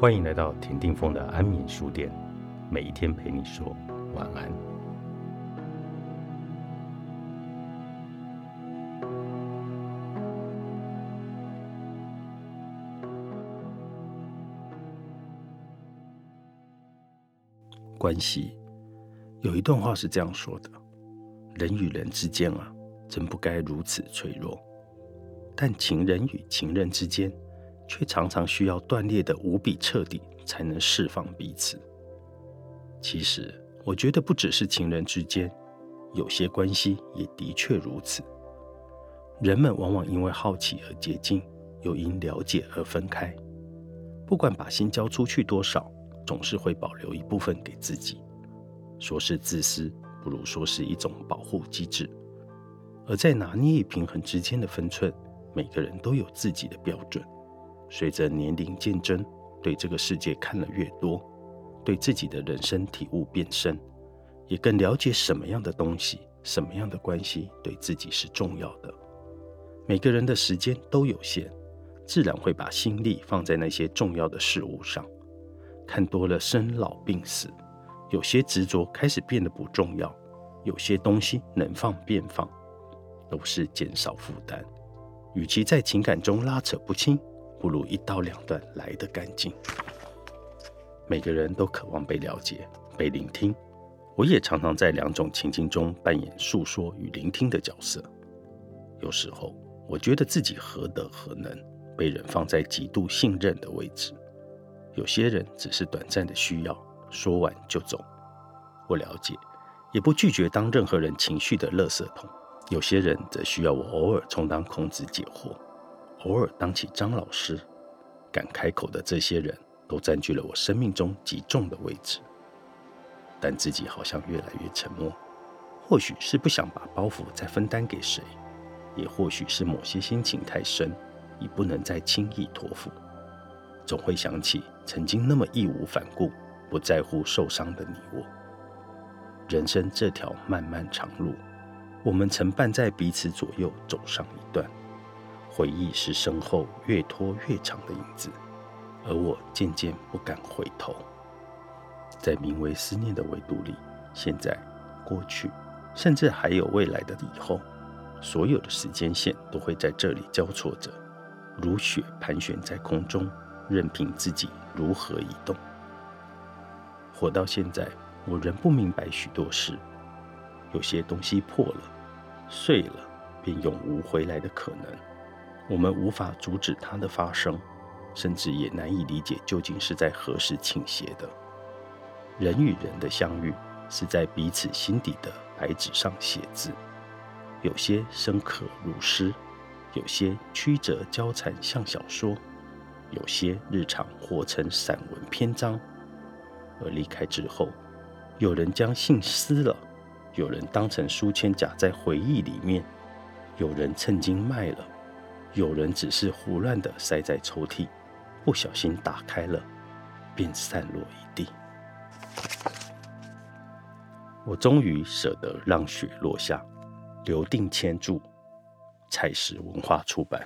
欢迎来到田定峰的安眠书店，每一天陪你说晚安。关系有一段话是这样说的：人与人之间啊，真不该如此脆弱；但情人与情人之间，却常常需要断裂的无比彻底，才能释放彼此。其实，我觉得不只是情人之间，有些关系也的确如此。人们往往因为好奇而接近，又因了解而分开。不管把心交出去多少，总是会保留一部分给自己。说是自私，不如说是一种保护机制。而在拿捏平衡之间的分寸，每个人都有自己的标准。随着年龄渐增，对这个世界看了越多，对自己的人生体悟变深，也更了解什么样的东西、什么样的关系对自己是重要的。每个人的时间都有限，自然会把心力放在那些重要的事物上。看多了生老病死，有些执着开始变得不重要，有些东西能放便放，都是减少负担。与其在情感中拉扯不清。不如一刀两断来得干净。每个人都渴望被了解、被聆听。我也常常在两种情境中扮演诉说与聆听的角色。有时候，我觉得自己何德何能，被人放在极度信任的位置。有些人只是短暂的需要，说完就走。我了解，也不拒绝当任何人情绪的垃圾桶。有些人则需要我偶尔充当孔子解惑。偶尔当起张老师，敢开口的这些人都占据了我生命中极重的位置，但自己好像越来越沉默。或许是不想把包袱再分担给谁，也或许是某些心情太深，已不能再轻易托付。总会想起曾经那么义无反顾、不在乎受伤的你我。人生这条漫漫长路，我们曾伴在彼此左右走上一段。回忆是身后越拖越长的影子，而我渐渐不敢回头。在名为思念的维度里，现在、过去，甚至还有未来的以后，所有的时间线都会在这里交错着，如雪盘旋在空中，任凭自己如何移动。活到现在，我仍不明白许多事。有些东西破了、碎了，便永无回来的可能。我们无法阻止它的发生，甚至也难以理解究竟是在何时倾斜的。人与人的相遇，是在彼此心底的白纸上写字，有些深刻如诗，有些曲折交缠像小说，有些日常活成散文篇章。而离开之后，有人将信撕了，有人当成书签夹在回忆里面，有人趁机卖了。有人只是胡乱的塞在抽屉，不小心打开了，便散落一地。我终于舍得让雪落下，留定千注，才是文化出版。